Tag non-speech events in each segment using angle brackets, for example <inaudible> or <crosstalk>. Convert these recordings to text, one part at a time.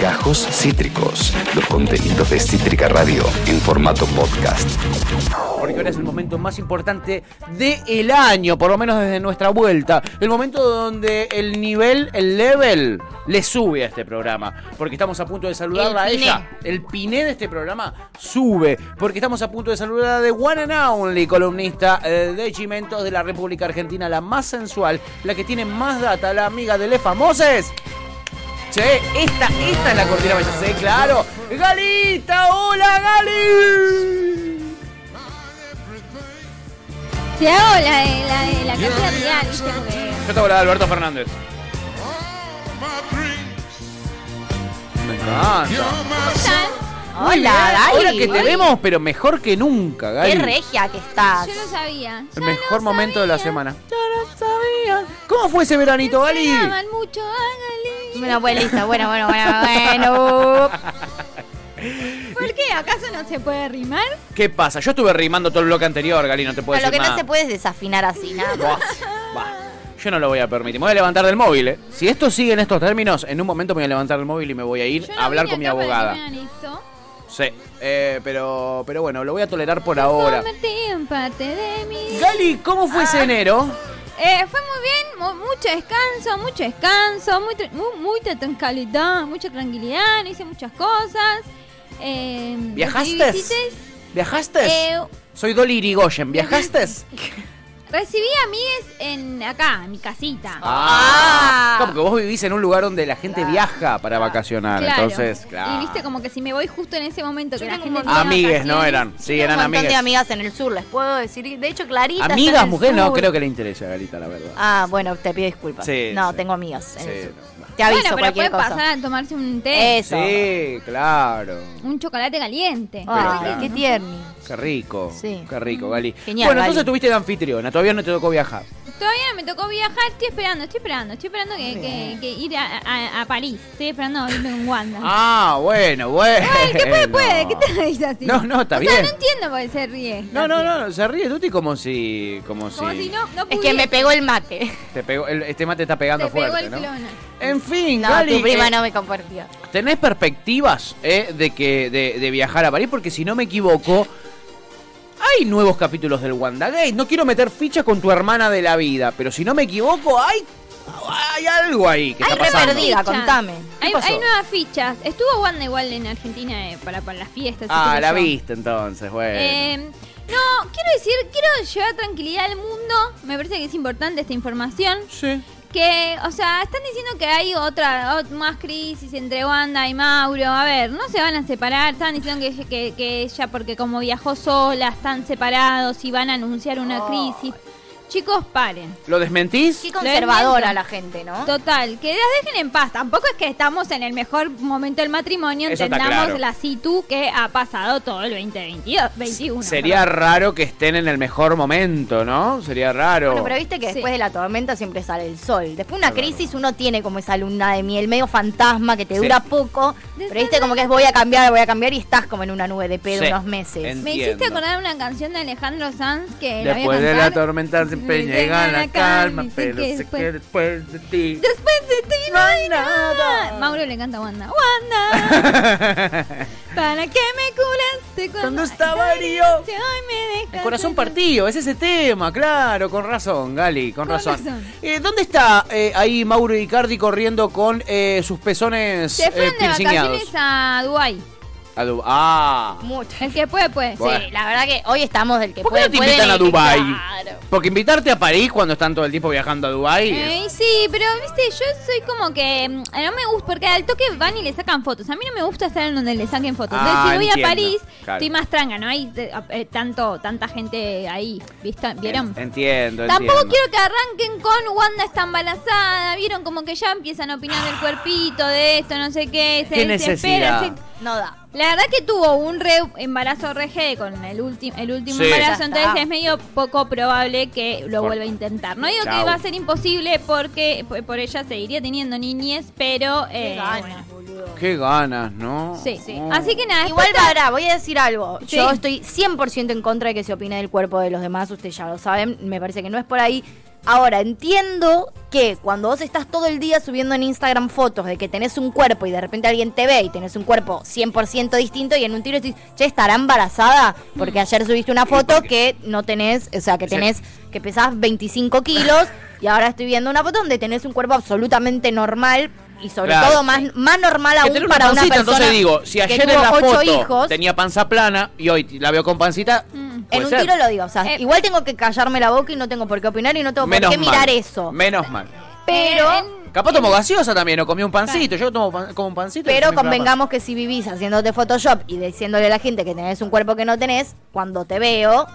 Gajos Cítricos, los contenidos de Cítrica Radio en formato podcast. Porque ahora es el momento más importante del año, por lo menos desde nuestra vuelta. El momento donde el nivel, el level, le sube a este programa. Porque estamos a punto de saludarla a El piné. ella. El piné de este programa sube. Porque estamos a punto de saludar a The One and Only, columnista eh, de Chimentos de la República Argentina, la más sensual, la que tiene más data, la amiga de Les Famoses. Che, esta, esta es la cortina, ya sé, claro. Galita, hola Gali. Te hago la de la, de la casa real, ¿viste? Porque Yo te hago la de Alberto Fernández. Me encanta. están. Muy bien, Hola, Ahora Gali. que te vemos, pero mejor que nunca, Gali. Qué regia que estás. Yo lo sabía. El mejor momento de la semana. Yo lo sabía. ¿Cómo fue ese veranito, Gali? Me aman mucho a Pues listo. Bueno, bueno, bueno, bueno. <laughs> ¿Por qué? ¿Acaso no se puede rimar? ¿Qué pasa? Yo estuve rimando todo el bloque anterior, Gali, no te puedo Pero lo que no se puede es desafinar así, nada <laughs> Buah. Yo no lo voy a permitir. Me voy a levantar del móvil, ¿eh? Si esto sigue en estos términos, en un momento me voy a levantar del móvil y me voy a ir Yo a hablar vine con mi acá para que abogada. me hagan esto. Sí, eh, pero, pero bueno, lo voy a tolerar por ahora. Convertí en parte de mí. Gali, ¿cómo fue ese enero? Eh, fue muy bien, mu- mucho descanso, mucho descanso, muy tra- mu- mucha tranquilidad, mucha tranquilidad, hice muchas cosas. Eh, ¿Viajaste? ¿Viajaste? eh, Soy Dolly Irigoyen, ¿viajaste? <laughs> recibí amigues en acá, en mi casita. Ah, como que vos vivís en un lugar donde la gente viaja para vacacionar, Claro. entonces, claro. Y viste como que si me voy justo en ese momento que Yo la gente tiene Amigues, ¿no eran? Sí, eran un amigas. de amigas en el sur, les puedo decir. De hecho, Clarita. está Amigas, el mujeres, no creo que le interese a Galita, la verdad. Ah, bueno, te pido disculpas. Sí, no, sí. tengo amigas en Sí, el sur. no. Te aviso Bueno, pero cualquier puede cosa. pasar a tomarse un té, Eso. Sí, claro. un chocolate caliente. Ay, claro. qué tierni. Qué rico. Sí. Qué rico, Gali. Genial, bueno, Gali. entonces tuviste de anfitriona, todavía no te tocó viajar. Todavía no me tocó viajar, estoy esperando, estoy esperando, estoy esperando que, que- que ir a, a- a París. Estoy esperando irme con Wanda. Ah, bueno, bueno. Ay, ¿qué puede, puede? ¿Qué te reís así? No, no, está o bien. Sea, no entiendo por qué se ríe. No, no, no, se ríe Tuti como si. Como, Como si no, no Es que me pegó el mate. Te pegó, el- este mate está pegando te pegó fuerte, el ¿no? clon. En fin, No, Gali, tu prima eh, no me compartía. ¿tenés perspectivas eh, de que de, de viajar a París? Porque si no me equivoco, hay nuevos capítulos del WandaGate. No quiero meter ficha con tu hermana de la vida, pero si no me equivoco, hay, hay algo ahí que está pasando. perdida, contame. Hay, hay nuevas fichas. Estuvo Wanda igual en Argentina eh, para, para las fiestas. y Ah, la yo. viste entonces, bueno. Eh, no, quiero decir, quiero llevar tranquilidad al mundo. Me parece que es importante esta información. sí. Que, o sea, están diciendo que hay otra, ot- más crisis entre Wanda y Mauro. A ver, no se van a separar. Están diciendo que, que, que ella, porque como viajó sola, están separados y van a anunciar una Oh. Chicos, paren. ¿Lo desmentís? Qué conservadora la gente, ¿no? Total, que las dejen en paz. Tampoco es que estamos en el mejor momento del matrimonio. Eso está Entendamos claro. la situ que ha pasado todo el 2022, 21. Sería perdón. raro que estén en el mejor momento, ¿no? Sería raro. Bueno, pero viste que Sí. después de la tormenta siempre sale el sol. Después de una verdad. crisis uno tiene como esa luna de miel, medio fantasma que te Sí. dura poco. Pero viste como que es voy a cambiar, voy a cambiar y estás como en una nube de pedo Sí. unos meses. Me hiciste Entiendo. acordar una canción de Alejandro Sanz que la voy a Después de la cantar. tormenta siempre Llega la calma, pero que sé después- que después de ti. Después de ti no hay nada. Mauro le canta a Wanda. Wanda, <laughs> ¿para qué me curaste cuando, Cuando estaba herido. El corazón partido, es ese tema, claro, con razón, Gali, con, Con razón. razón. Eh, ¿Dónde está eh, ahí Mauro Icardi corriendo con eh, sus pezones Se eh, fueron de piercingueados? vacaciones a Dubái. A Du- ah, Mucho. El que puede, puede. Bueno. Sí, la verdad que hoy estamos del que ¿por qué puede. no te invitan a? Claro. Porque invitarte a París cuando están todo el tiempo viajando a Dubai. Eh, sí, pero viste, yo soy como que mm, no me gusta, porque al toque van y le sacan fotos. A mí no me gusta estar en donde le saquen fotos. Entonces, Ah, si voy entiendo, a París, claro. estoy más tranga, ¿no? Hay eh, eh, tanto, tanta gente ahí, ¿viste? ¿Vieron? En- Entiendo, Tampoco entiendo. quiero que arranquen con Wanda está embarazada, vieron como que ya empiezan a opinar del cuerpito, de esto, no sé qué, se ¿Qué necesidad? se- No da. La verdad que tuvo un re embarazo RG con el, último el último Sí. embarazo, entonces es medio poco probable que lo Por- vuelva a intentar. No digo Chau. que va a ser imposible porque por ella seguiría teniendo niñez, pero... Qué eh, ganas, bueno. boludo. Qué ganas, ¿no? Sí, Sí. Oh. Así que nada, Igual, para, voy a decir algo. Sí. Yo estoy 100% en contra de que se opine del cuerpo de los demás, ustedes ya lo saben. Me parece que no es por ahí. Ahora, entiendo que cuando vos estás todo el día subiendo en Instagram fotos de que tenés un cuerpo y de repente alguien te ve y tenés un cuerpo 100% distinto y en un tiro decís, che, ¿estará embarazada? Porque ayer subiste una foto que no tenés, o sea, que tenés, que pesás 25 kilos <laughs> y ahora estoy viendo una foto donde tenés un cuerpo absolutamente normal y sobre Claro. todo más, más normal aún tener para una pancita, persona entonces digo, si ayer en la ocho foto hijos, tenía panza plana y hoy la veo con pancita, Mm. en un ser. tiro lo digo, o sea, Eh, igual tengo que callarme la boca y no tengo por qué opinar y no tengo por qué mal, mirar eso. Menos mal. Pero Eh, en- Capaz tomo gaseosa también, o comí un pancito. Yo tomo pan- como un pancito. Pero convengamos que si vivís haciéndote Photoshop y diciéndole a la gente que tenés un cuerpo que no tenés, cuando te veo,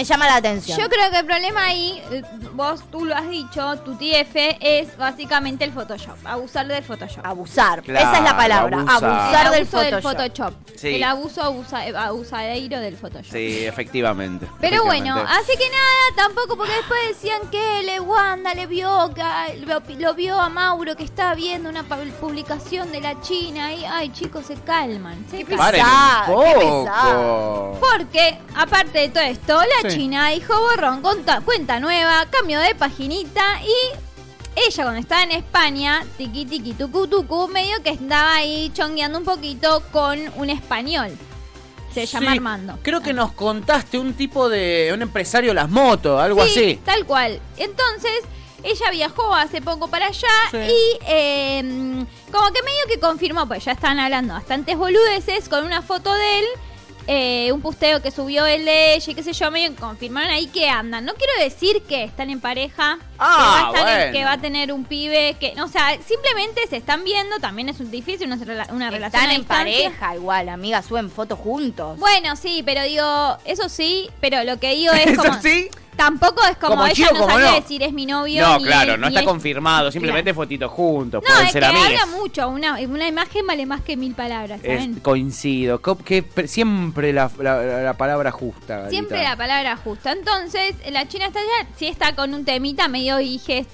me llama la atención. Yo creo que el problema ahí, eh, vos tú lo has dicho, tu TF es básicamente el Photoshop, abusar del Photoshop. Abusar. Claro, Esa es la palabra. abusar. Abusar el del abuso del Photoshop. Photoshop. Sí. El abuso abusa, eh, abusadero del Photoshop. Sí, efectivamente. Pero bueno, así que nada, tampoco porque después decían que le Wanda le vio, que- lo, lo vio a Mauro que estaba viendo una publicación de la China y ay chicos se calman. se calman. Paren un qué pesado. Porque, aparte de todo esto, la Sí. China dijo borrón, conta- cuenta nueva, cambio de paginita y ella cuando estaba en España, tiqui tiqui tucu tucu, medio que estaba ahí chongueando un poquito con un español. Se llama Sí, Armando. Creo que nos contaste un tipo de. un empresario de las motos, algo Sí, así. Tal cual. Entonces, ella viajó hace poco para allá Sí. y eh, como que medio que confirmó, pues ya estaban hablando bastantes boludeces con una foto de él. Eh, un pusteo que subió él de ella y qué sé yo, medio confirmaron ahí que andan. No quiero decir que están en pareja, Ah, que, va a estar en- bueno. que va a tener un pibe, que, no, o sea, simplemente se están viendo, también es un difícil una, una relación Están en pareja igual, amiga, suben fotos juntos. Bueno, sí, pero digo, eso sí, pero lo que digo es <laughs> ¿Eso como... sí? Tampoco es como, Como ella chico, no como no. decir es mi novio. No, ni claro, no está confirmado. Simplemente fotitos juntos. No, pueden es ser que amigos. habla mucho. Una, una imagen vale más que mil palabras, ¿saben? coincido. Co- Que pre- siempre la, la- la palabra justa. Siempre la palabra justa. Entonces, la China está allá, sí está con un temita medio dije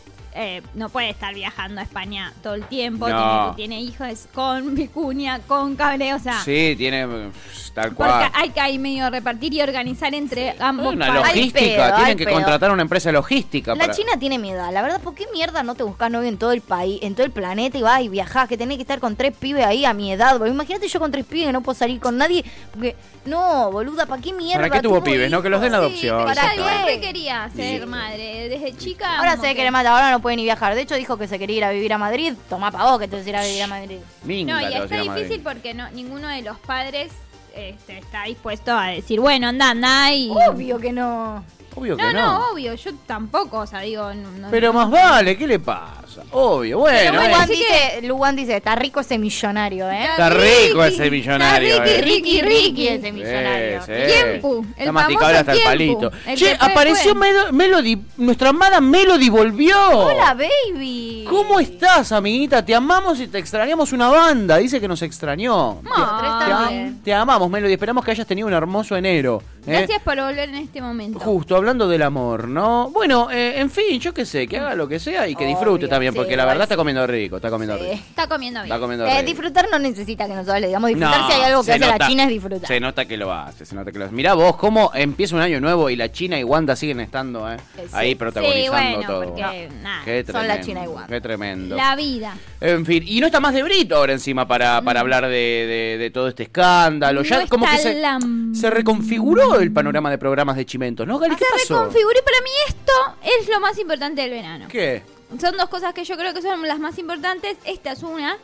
no puede estar viajando a España todo el tiempo. No. Tiene, tiene hijos con vicuña, con cable, o sea. Sí, tiene. eh, Tal Porque cual. hay que ahí medio repartir y organizar entre ambos Una logística. pedo, Tienen que pedo. contratar una empresa de logística. La para- China tiene miedo, la verdad, ¿por qué mierda no te buscas novio en todo el país, en todo el planeta y vas y viajás? Que tenés que estar con tres pibes ahí a mi edad. boludo. Imagínate yo con tres pibes que no puedo salir con nadie. Porque, no, boluda, ¿para qué mierda? ¿Para qué tuvo pibes? No, que los den hijos? adopción. Pero ¿para qué? quería ser Sí. madre. Desde chica. Ahora se ve que le mata, ahora no puede ni viajar. De hecho, dijo que se quería ir a vivir a Madrid. Toma pa' vos que te vas a ir a vivir a Madrid. Minga, No, y te vas a está ir a Madrid. difícil porque no, ninguno de los padres este, está dispuesto a decir, bueno, anda, anda y... Obvio que no. Obvio que No, no. no, obvio, yo tampoco, o sea, digo... no- no- Pero no- más vale, ¿qué le pasa? Obvio, bueno. bueno, eh. Luan, así dice, Luan dice, está rico ese millonario, ¿eh? Está rico ese millonario, Está eh. Ricky, Ricky, Ricky ese Sí, millonario. sí. Tiempo, el Está hasta el palito. el Che, apareció Melody, nuestra amada Melody volvió. Hola, baby. ¿Cómo estás, amiguita? Te amamos y te extrañamos una banda. Dice que nos extrañó. Te, am- también. te amamos, Melody. Esperamos que hayas tenido un hermoso enero. ¿eh? Gracias por volver en este momento. Justo, hablando del amor, ¿no? Bueno, eh, en fin, yo qué sé, que haga lo que sea y que disfrute Obvio, también, sí, porque la igual verdad está sí. comiendo rico, está comiendo Sí. rico. Está comiendo bien. Está comiendo Eh, rico. disfrutar no necesita que nosotros le digamos disfrutar No, si hay algo que se hace la nota- China es disfrutar. Se nota que lo hace, se nota que lo hace. Mirá vos cómo empieza un año nuevo y la China y Wanda siguen estando eh, Sí. ahí protagonizando Sí, bueno, todo. porque, nada, Qué son la tremendo, China y Wanda. Qué tremendo. La vida. En fin, y no está más de Brito ahora encima para, para hablar de, de- de todo este escándalo. Ya No como que se, la- se reconfiguró el panorama de programas de Chimentos, ¿no, Gali? ¿Qué Se pasó? reconfiguró y para mí esto es lo más importante del verano. ¿Qué? Son dos cosas que yo creo que son las más importantes. Esta es una.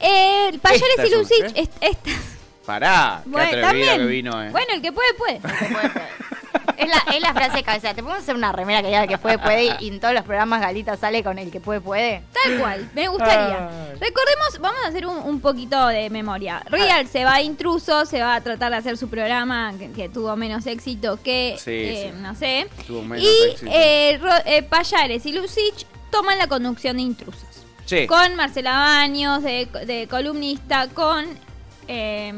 Eh, Payares y Lucich. ¿qué? es- esta. Pará, qué Bueno, atrevida también. que vino, eh. Bueno, el que puede, puede. Es la, es la frase de cabeza. Te podemos hacer una remera que diga el que puede, puede. Y en todos los programas Galita sale con el que puede, puede. Tal cual, me gustaría. Ay. Recordemos, vamos a hacer un, un poquito de memoria. Real se va a intruso, se va a tratar de hacer su programa que, que tuvo menos éxito que, Sí, eh, sí. no sé. Tuvo menos y éxito. eh, Ro- eh, Payares y Lucich toman la conducción de intrusos. Sí. Con Marcela Baños, de, de columnista, con eh,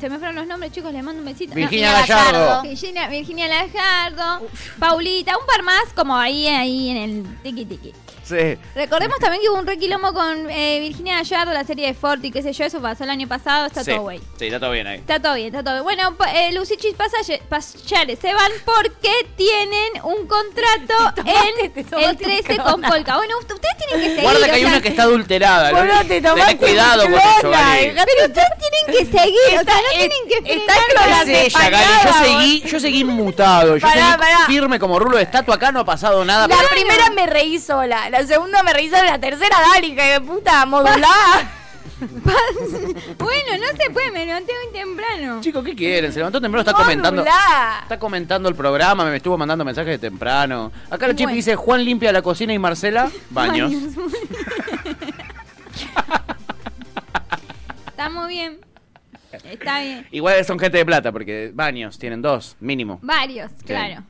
se me fueron los nombres, chicos, les mando un besito. No, Virginia Gallardo. Gallardo. Virginia, Virginia Lajardo, Paulita, un par más como ahí, ahí en el tiki tiki. Sí. Recordemos también que hubo un requilombo con eh, Virginia Gallardo, la serie de Forti, qué sé yo, eso pasó el año pasado, está sí. todo güey. Sí, está todo bien ahí. Está todo bien, está todo bien. Bueno, eh, Lucichi y se van porque tienen un contrato <laughs> en el 13 un con. Polka. Bueno, ust- ustedes tienen que seguir. Guarda que o hay sea, una que está adulterada. Te tomaste cuidado con eso, Gali. Pero ustedes tienen que seguir, o sea, no tienen que está frenar con con la ¿Qué es ella, Gali? Yo seguí, yo seguí inmutado. Yo Pará, seguí pará. firme como rulo de estatua. Acá no ha pasado nada. La primera me reí sola, la segunda me sola, la tercera Dali, que de puta modulada. <laughs> Bueno, no se puede, me levanté muy temprano. Chicos, ¿qué quieren? Se levantó temprano, está comentando. Está comentando el programa, me estuvo mandando mensajes de temprano. Acá la chip Bueno. dice Juan limpia la cocina y Marcela <laughs> baños. <laughs> Está muy bien. Está bien. Igual son gente de plata porque baños tienen dos, mínimo. Varios, claro.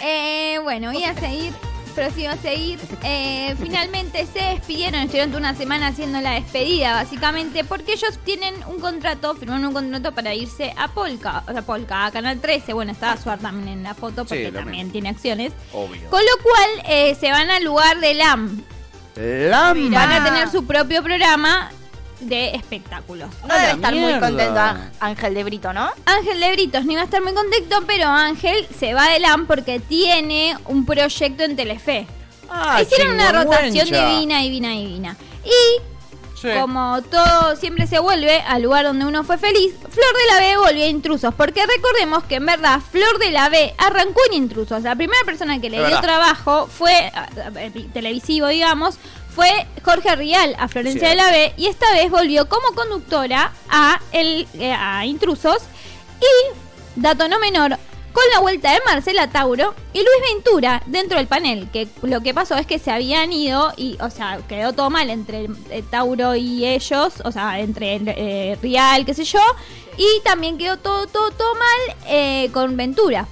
Eh, bueno, voy a seguir, procedo a seguir. Eh, finalmente se despidieron, estuvieron una semana haciendo la despedida, básicamente, porque ellos tienen un contrato, firmaron un contrato para irse a Polka, o sea, Polka, a Canal 13. Bueno, estaba Suar también en la foto porque también mismo. tiene acciones. Obvio. Con lo cual eh, se van al lugar de LAM. Lamba. Van a tener su propio programa de espectáculos. No debe estar muy contento Ángel de Brito, ¿no? Ángel de Britos no iba a estar muy contento, pero Ángel se va de LAM porque tiene un proyecto en Telefe. Ah, Hicieron una rotación divina, divina, divina. Y Sí. como todo siempre se vuelve al lugar donde uno fue feliz, Flor de la B volvió a Intrusos. Porque recordemos que en verdad Flor de la B arrancó en Intrusos. La primera persona que le dio trabajo fue, a- a- televisivo digamos, fue Jorge Rial a Florencia de la B. Y esta vez volvió como conductora a, el, eh, a Intrusos. Y, dato no menor, con la vuelta de Marcela Tauro y Luis Ventura dentro del panel. Que lo que pasó es que se habían ido y, o sea, quedó todo mal entre eh, Tauro y ellos, o sea, entre eh, Rial, qué sé yo. Y también quedó todo, todo, todo mal eh, con Ventura.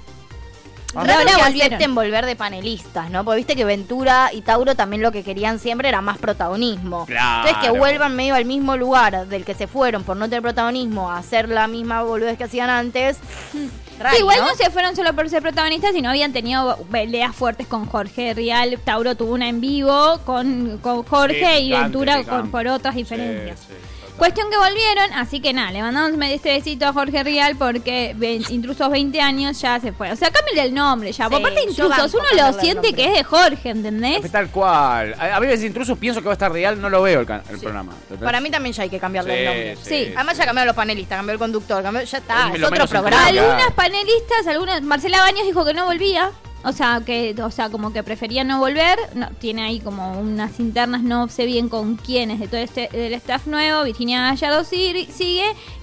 Ah, ahora que volvieron. acepten volver de panelistas, ¿no? Porque viste que Ventura y Tauro también lo que querían siempre era más protagonismo. Claro. Entonces que vuelvan medio al mismo lugar del que se fueron por no tener protagonismo a hacer la misma boludez que hacían antes. Sí, igual ¿no? se fueron solo por ser protagonistas, sino habían tenido peleas fuertes con Jorge Rial. Tauro tuvo una en vivo con, con Jorge Sí, y Ventura con, por otras diferencias. Sí, sí. Cuestión que volvieron, así que nada, le mandamos este besito a Jorge Rial porque ve- Intrusos 20 años ya se fue. O sea, cámbiale el nombre ya. Sí, Por parte de yo Intrusos, banco uno cambiarle lo el siente nombre. que es de Jorge, ¿entendés? Tal cual. A, a veces intrusos pienso que va a estar real, no lo veo el, can- el programa. Para mí también ya hay que cambiarle el nombre. Sí. Además ya cambiaron los panelistas, cambió el conductor, cambió, ya está, Es es lo otro menos programa. Algunas panelistas, algunas. Marcela Baños dijo que no volvía. O sea, que, o sea, como que prefería no volver. No, tiene ahí como unas internas, no sé bien con quiénes de todo este del staff nuevo. Virginia Gallardo sigue,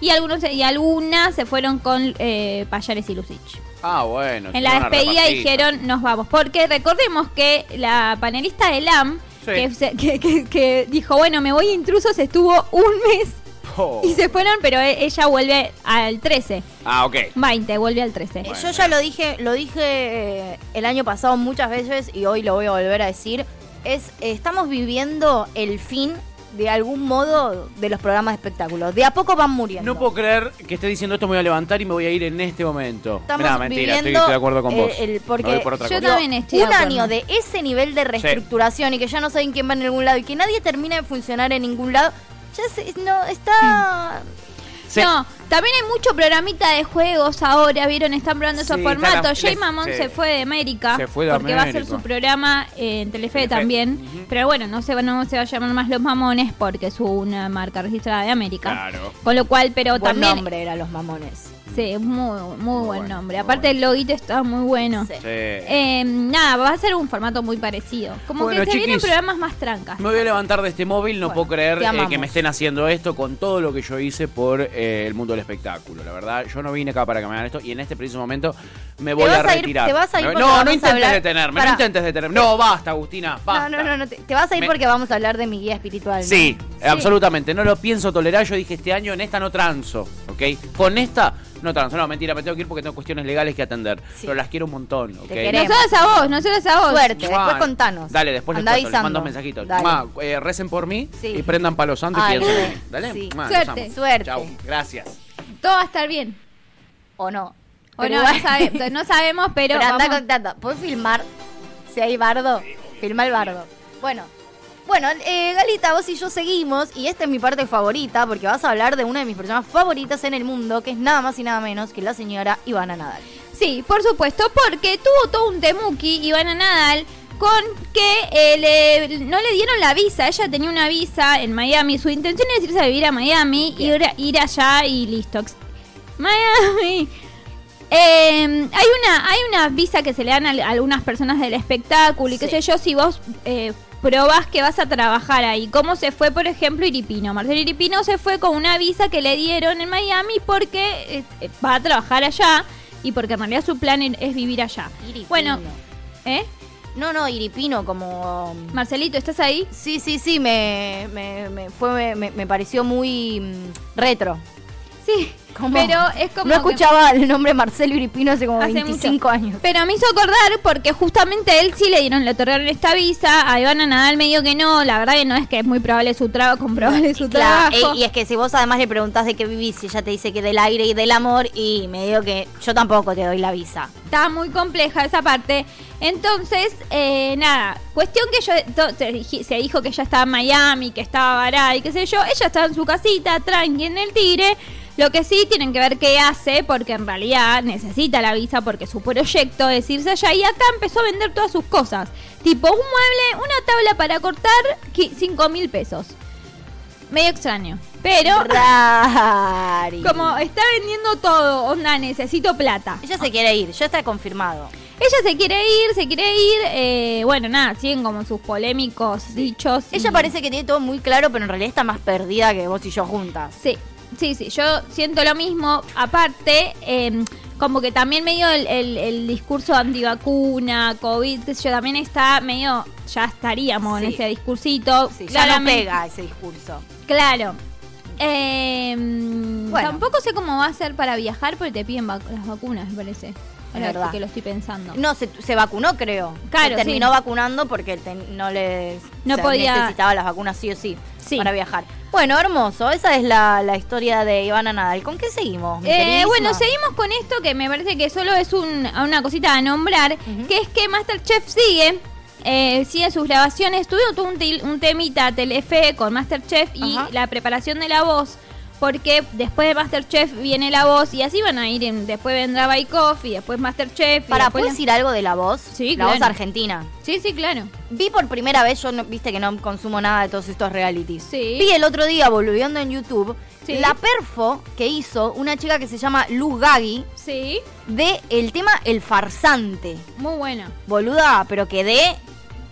y algunos y algunas se fueron con eh, Payares y Lucich. Ah, bueno. En la despedida dijeron nos vamos. Porque recordemos que la panelista de LAM, Sí. que, se- <laughs> que- que- que dijo, bueno, me voy a intrusos, estuvo un mes Oh. y se fueron, pero e- ella vuelve al 13. Ah, ok. 20, vuelve al 13. Eh, Yo ya lo dije, lo dije eh, el año pasado muchas veces y hoy lo voy a volver a decir. Es, estamos viviendo el fin de algún modo de los programas de espectáculos. De a poco van muriendo. No puedo creer que esté diciendo esto, me voy a levantar y me voy a ir en este momento. Estamos Mirá, mentira, estoy, viviendo, estoy de acuerdo con eh, vos. el- porque por otra yo cosa. también estoy un año de ese nivel de reestructuración y que ya no saben quién va en ningún lado y que nadie termina de funcionar en ningún lado, ya se, no está Sí. No, también hay mucho programita de juegos ahora, ¿vieron? Están probando esos Sí, está formatos. Jay Mamón sí. se fue de América. Se fue de porque va a hacer América. su programa eh, en Telefe, Telefe, también. Pero bueno, no se, va, no se va a llamar más Los Mamones porque es una marca registrada de América. Claro. Con lo cual, pero buen también... nombre eran los mamones. Sí, muy, muy, buen bueno, nombre. muy Aparte bueno. el loguito está muy bueno. Sí. Sí. Eh, nada, va a ser un formato muy parecido. Como Bueno, que se vienen chiquis, programas más trancas. Me voy a levantar de este móvil, no Bueno, puedo creer eh, que me estén haciendo esto con todo lo que yo hice por eh, el mundo del espectáculo. La verdad, yo no vine acá para que me hagan esto y en este preciso momento me voy a a ir- retirar. te vas a ir no, no, vamos no a intentes hablar- detenerme, no intentes detenerme. No, basta, Agustina, basta. No, no, no, no, te, te vas a ir Me- porque vamos a hablar de mi guía espiritual. ¿no? Sí, absolutamente. No lo pienso tolerar. Yo dije este año en esta no transo, ¿ok? Con esta no transo. No, mentira, me tengo que ir porque tengo cuestiones legales que atender. Sí. Pero las quiero un montón, ¿ok? Nosotros a vos, nosotros a vos. Suerte, Mua. después contanos. Dale, después Andá les cuento, les avisando. mando mensajitos. Mua, eh, recen por mí Sí. y prendan palo santo y piensen en sí. mí. Dale, Sí. Mua, Suerte. Suerte. Chau, gracias. Todo va a estar bien. ¿O no? O Pero no, igual- no, sabe- <laughs> no sabemos, pero, Pero anda vamos- contando. ¿Puedes filmar si hay bardo? Filma el bardo. Bueno. Bueno, eh, Galita, vos y yo seguimos y esta es mi parte favorita porque vas a hablar de una de mis personas favoritas en el mundo que es nada más y nada menos que la señora Ivana Nadal. Sí, por supuesto, porque tuvo todo un temuki Ivana Nadal con que eh, le- no le dieron la visa. Ella tenía una visa en Miami. Su intención es irse a vivir a Miami, ir, ir allá y listo. Miami. Eh, hay una hay una visa que se le dan a, algunas personas del espectáculo y qué Sí. sé yo si vos eh, probás que vas a trabajar ahí. ¿Cómo se fue, por ejemplo, Iripino? Marcelo Iripino se fue con una visa que le dieron en Miami porque eh, eh, va a trabajar allá y porque en realidad su plan es vivir allá. Iripino. Bueno, ¿eh? No, no, Iripino como... Marcelito, ¿estás ahí? Sí, sí, sí, me, me, me fue, me, me pareció muy mm, retro. Sí, Pero es como no que- escuchaba el nombre Marcelo Iripino hace como Hace 25 mucho. años. Pero me hizo acordar porque justamente a él sí le dieron, le otorgaron esta visa, a Ivana Nadal medio que no, la verdad que no es que es muy probable su trabajo, comprobable su Claro, trabajo. y es que si vos además le preguntás de qué vivís, y ella te dice que del aire y del amor, y me digo que yo tampoco te doy la visa. Está muy compleja esa parte. Entonces, eh, nada, cuestión que yo se dijo que ella estaba en Miami, que estaba varada y qué sé yo. Ella estaba en su casita, tranqui en el tigre. Lo que sí tienen que ver qué hace, porque en realidad necesita la visa, porque su proyecto es irse allá. Y acá empezó a vender todas sus cosas: tipo un mueble, una tabla para cortar, 5 mil pesos. Medio extraño. Pero, Rari. <laughs> como está vendiendo todo, onda, necesito plata. Ella se quiere ir, ya está confirmado. Ella se quiere ir, se quiere ir. eh, bueno, nada, siguen como sus polémicos dichos. Ella y- parece que tiene todo muy claro, pero en realidad está más perdida que vos y yo juntas. Sí, sí, sí. Yo siento lo mismo. Aparte, eh, como que también medio el, el- el discurso antivacuna, COVID, sé yo, también está medio. Ya estaríamos en ese discursito. Sí, ya no pega ese discurso. Claro. Eh, Bueno. Tampoco sé cómo va a ser para viajar porque te piden vac- las vacunas, me parece. Ahora verdad. que lo estoy pensando. No, se, se vacunó, creo. Claro, Se terminó sí. vacunando porque no le No podía- necesitaba las vacunas sí o sí, Sí. para viajar. Bueno, hermoso. Esa es la, la historia de Ivana Nadal. ¿Con qué seguimos? mi Eh, bueno, seguimos con esto que me parece que solo es un- una cosita a nombrar, que es que Masterchef sigue, eh, sigue sus grabaciones, todo un, un temita Telefe con Masterchef y la preparación de la voz, porque después de Masterchef viene la voz y así van a ir, en- después vendrá Bake Off y después Masterchef. y Para, después ¿puedes decir algo de la voz? Sí, La claro. voz argentina. Sí, sí, claro. Vi por primera vez, yo no, viste que no consumo nada de todos estos realities. Sí. Vi el otro día, volviendo en YouTube, Sí. la perfo que hizo una chica que se llama Luz Gagui Sí, de el tema El Farsante. muy bueno. Boluda, pero quedé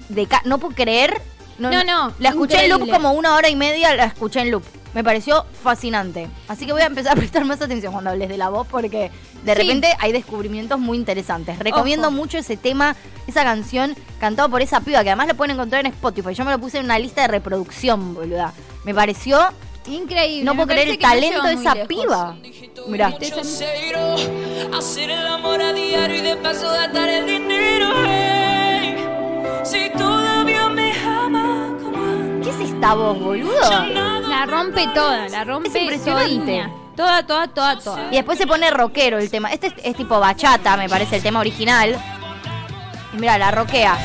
de ca- no puedo creer. No, no, La escuché en loop como una hora y media, la escuché en loop. Me pareció fascinante. Así que voy a empezar a prestar más atención cuando hables de la voz porque de Sí. repente hay descubrimientos muy interesantes. Recomiendo Ojo. mucho ese tema, esa canción cantado por esa piba que además la pueden encontrar en Spotify. Yo me lo puse en una lista de reproducción, boluda. Me pareció Increíble. no puedo creer el talento de esa muy piba. Mirá. Hacer el amor a diario y de paso gastar el dinero. Si todavía me ama ¿Qué es esta voz, boludo? La rompe toda, la rompe Es impresionante. Toda, toda, toda, toda. Y después se pone rockero el tema. Este es, es tipo bachata, me parece, el tema original. Y mira, la roquea.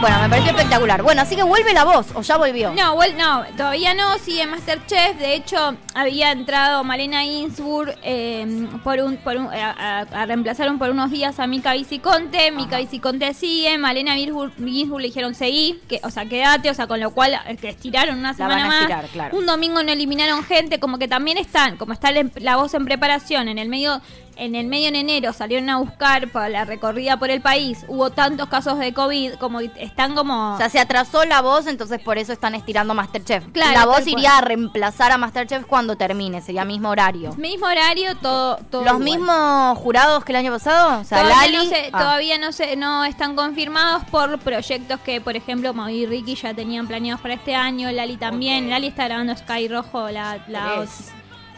Bueno, me pareció espectacular. Bueno, así que vuelve la voz, o ya volvió. No, vuel- no, todavía no, sigue Masterchef. De hecho, había entrado Malena Innsburg eh, por un, por un- a, a- a reemplazar un- por unos días a Mica Viciconte. Mica Viciconte sigue. Malena Ginsburg, Ginsburg le dijeron seguí, que, o sea, quédate, o sea, con lo cual eh, que estiraron una La semana van a más. estirar, claro. Un domingo no eliminaron gente, como que también están, como está la, la voz en preparación, en el medio. En el medio en enero salieron a buscar para la recorrida por el país. Hubo tantos casos de COVID, como están como. O sea, se atrasó la voz, entonces por eso están estirando Masterchef. Claro, la voz cual. iría a reemplazar a Masterchef cuando termine, sería mismo horario. Mismo horario, todo, todo ¿Los igual. mismos jurados que el año pasado? O sea, todavía Lali. no, se- Ah, todavía no se, no están confirmados por proyectos que, por ejemplo, Maui y Ricky ya tenían planeados para este año, Lali también. Lali está grabando Sky Rojo la.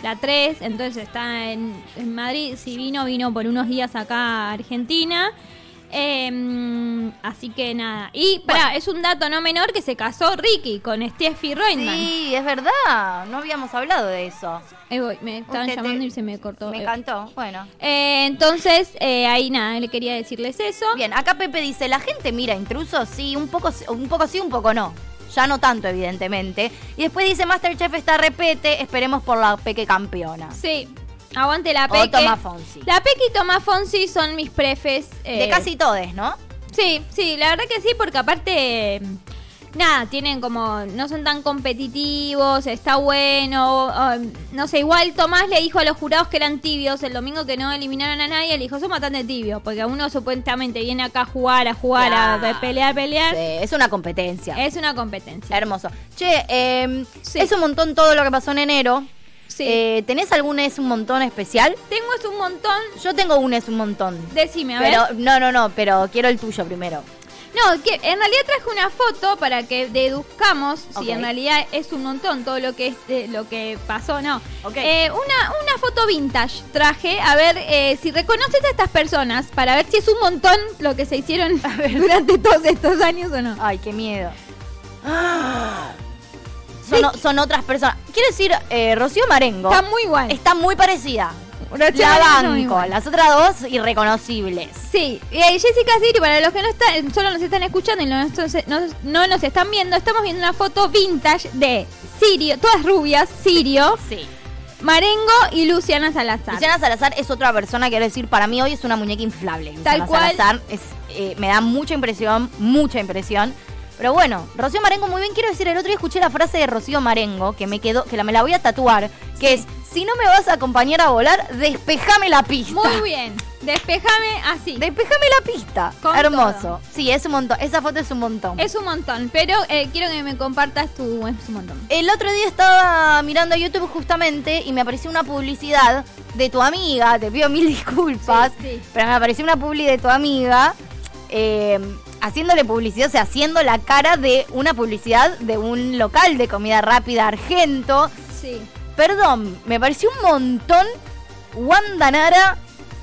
La 3, entonces está en, en Madrid. Si vino, vino por unos días acá a Argentina. Eh, así que nada. Y pará, es un dato no menor que se casó Ricky con Steffi Reutemann. Sí, es verdad. No habíamos hablado de eso. Ahí voy, me estaban Usted te- llamando y se me cortó. Me Eh, encantó. Bueno. eh, entonces, eh, ahí nada, le quería decirles eso. Bien, acá Pepe dice, ¿la gente mira intrusos? Sí, un poco, un poco sí, un poco no. Ya no tanto, evidentemente. Y después dice, Masterchef está repete, esperemos por la peque campeona. Sí, aguante la O Peque. Tomás Fonsi. La Peque y Tomás Fonsi son mis prefes. eh, De casi todes, ¿no? Sí, sí, la verdad que sí, porque aparte, nada, tienen como, no son tan competitivos, está bueno, um, no sé, igual Tomás le dijo a los jurados que eran tibios el domingo que no eliminaron a nadie, le dijo, son bastante tibios, porque uno supuestamente viene acá a jugar, a jugar, a pelear, a pelear, Sí, es una competencia. es una competencia. Hermoso. Che, eh, Sí. es un montón todo lo que pasó en enero. Sí. Eh, ¿Tenés algún es un montón especial? Tengo es un montón, Yo tengo un es un montón. decime, a pero, ver. no, no, no, pero quiero el tuyo primero. No, que en realidad traje una foto para que deduzcamos si en realidad es un montón todo lo que es de- lo que pasó, no. Ok. Eh, una, una foto vintage traje, a ver eh, si reconoces a estas personas, para ver si es un montón lo que se hicieron <laughs> durante todos estos años o no. Ay, qué miedo. Son, o- son otras personas. Quiero decir, eh, Rocío Marengo Está muy igual. está muy parecida. Rocío la banco. Las otras dos, irreconocibles. Sí, eh, Jessica Siri, para los que no están, solo nos están escuchando y no, no- no nos están viendo, estamos viendo una foto vintage de Sirio, todas rubias, Sirio, <laughs> Sí. Marengo y Luciana Salazar. Luciana Salazar es otra persona, quiero decir, para mí hoy es una muñeca inflable. Luciana Tal cual. Salazar es, eh, me da mucha impresión, mucha impresión. Pero bueno, Rocío Marengo muy bien. Quiero decir, el otro día escuché la frase de Rocío Marengo, que me quedó, que la, me la voy a tatuar, que es, si no me vas a acompañar a volar, despejame la pista. Muy bien, despejame así. Despejame la pista. Con Hermoso. todo. Sí, es un montón. Esa foto es un montón. Es un montón, pero eh, quiero que me compartas tu... Es un montón. El otro día estaba mirando YouTube justamente y me apareció una publicidad de tu amiga. Te pido mil disculpas. Sí, sí. Pero me apareció una publi de tu amiga eh, haciéndole publicidad, o sea, haciendo la cara de una publicidad de un local de comida rápida argento. Sí. Perdón, me pareció un montón Wanda Nara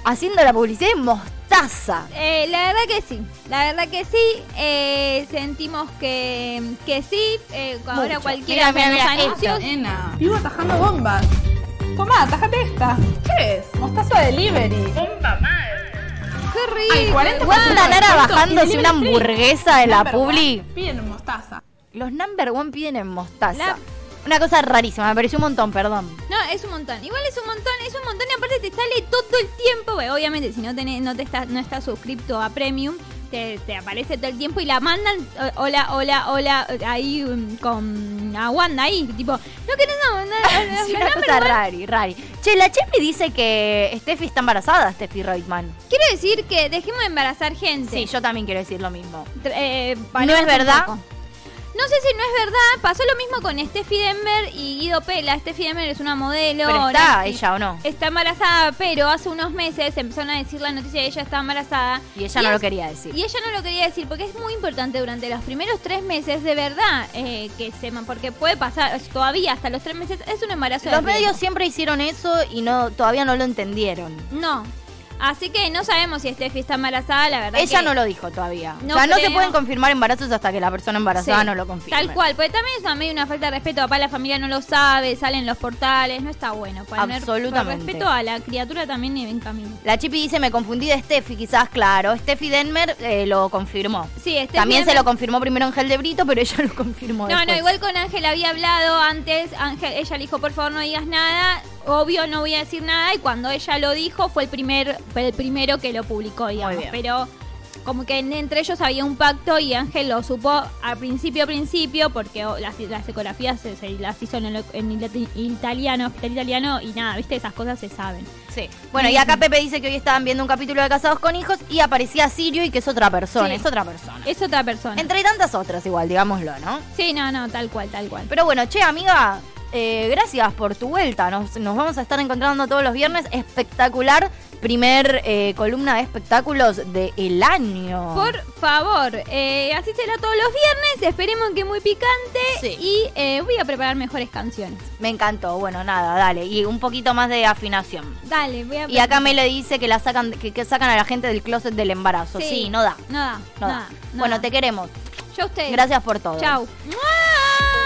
haciendo la publicidad de mostaza. Eh, la verdad que sí, la verdad que sí. eh, sentimos que, que sí. eh, ahora Mucho. cualquiera Mira, mira, mira, anuncios. Vivo atajando bombas. Tomá, atajate esta. ¿Qué es? Mostaza delivery. ¡Qué rico! Ay, 40 Wanda Nara descuento y bajándose una hamburguesa de la Number one. publi. Piden mostaza. Los number one piden en mostaza. La- Una cosa rarísima, me pareció un montón, perdón. No, es un montón. Igual es un montón, es un montón y aparte te sale todo el tiempo. obviamente, si no tenés, no te estás, no estás suscripto a Premium, te, te aparece todo el tiempo y la mandan, hola, hola, hola, ahí um, con a Wanda ahí, tipo, no querés no, no, no, <laughs> Es no, una cosa rari, rari. Che, la Chepi dice que Steffi está embarazada, Steffi Reutemann. Quiero decir que dejemos de embarazar gente. Sí, yo también quiero decir lo mismo. Eh, ¿No es verdad? poco. No sé si no es verdad. Pasó lo mismo con Steffi Denver y Guido Pela. Steffi Denver es una modelo. Pero está ella o no. Está embarazada, pero hace unos meses empezaron a decir la noticia de ella está embarazada. Y ella no es- lo quería decir. Y ella no lo quería decir porque es muy importante durante los primeros tres meses, de verdad, eh, que se porque puede pasar todavía hasta los tres meses. Es un embarazo. de Los medios siempre hicieron eso y no todavía no lo entendieron. No. Así que no sabemos si Steffi está embarazada, la verdad. Ella que- no lo dijo todavía. No o sea, no se pueden confirmar embarazos hasta que la persona embarazada Sí, no lo confirme. Tal cual, porque también es a mí una falta de respeto. Papá, la familia no lo sabe, salen los portales, no está bueno. Poner- Absolutamente. Por respeto a la criatura también y ven camino. La Chipi dice, me confundí de Steffi, quizás, claro. Steffi Denmer eh, lo confirmó. Sí, Steffi También se lo confirmó primero Ángel de Brito, pero ella lo confirmó No, no, igual con Ángel había hablado antes. Ángel, ella le dijo, por favor, no digas nada. Obvio, no voy a decir nada. Y cuando ella lo dijo, fue el primer, fue el primero que lo publicó, digamos. Pero como que en- entre ellos había un pacto y Ángel lo supo al principio, a principio, porque oh, las, las ecografías se, se las hizo en, el- en italiano, hospital italiano, y nada, viste, esas cosas se saben. Sí. Bueno, y acá Pepe dice que hoy estaban viendo un capítulo de Casados con Hijos y aparecía Sirio y que es otra persona, Sí. es otra persona. Es otra persona. Entre tantas otras igual, digámoslo, ¿no? Sí, no, no, tal cual, tal cual. Pero bueno, che, amiga, eh, gracias por tu vuelta. Nos, nos vamos a estar encontrando todos los viernes. Espectacular primer eh, columna de espectáculos del año. Por favor, eh, así será todos los viernes. Esperemos que muy picante. Sí. Y voy a preparar mejores canciones. Me encantó. Bueno, nada, dale. Y un poquito más de afinación. Dale, voy a Y acá me le dice que la sacan, que, que sacan a la gente del closet del embarazo. Sí, no da. No da. No da. Bueno, te queremos. Yo a ustedes. Gracias por todo. Chau.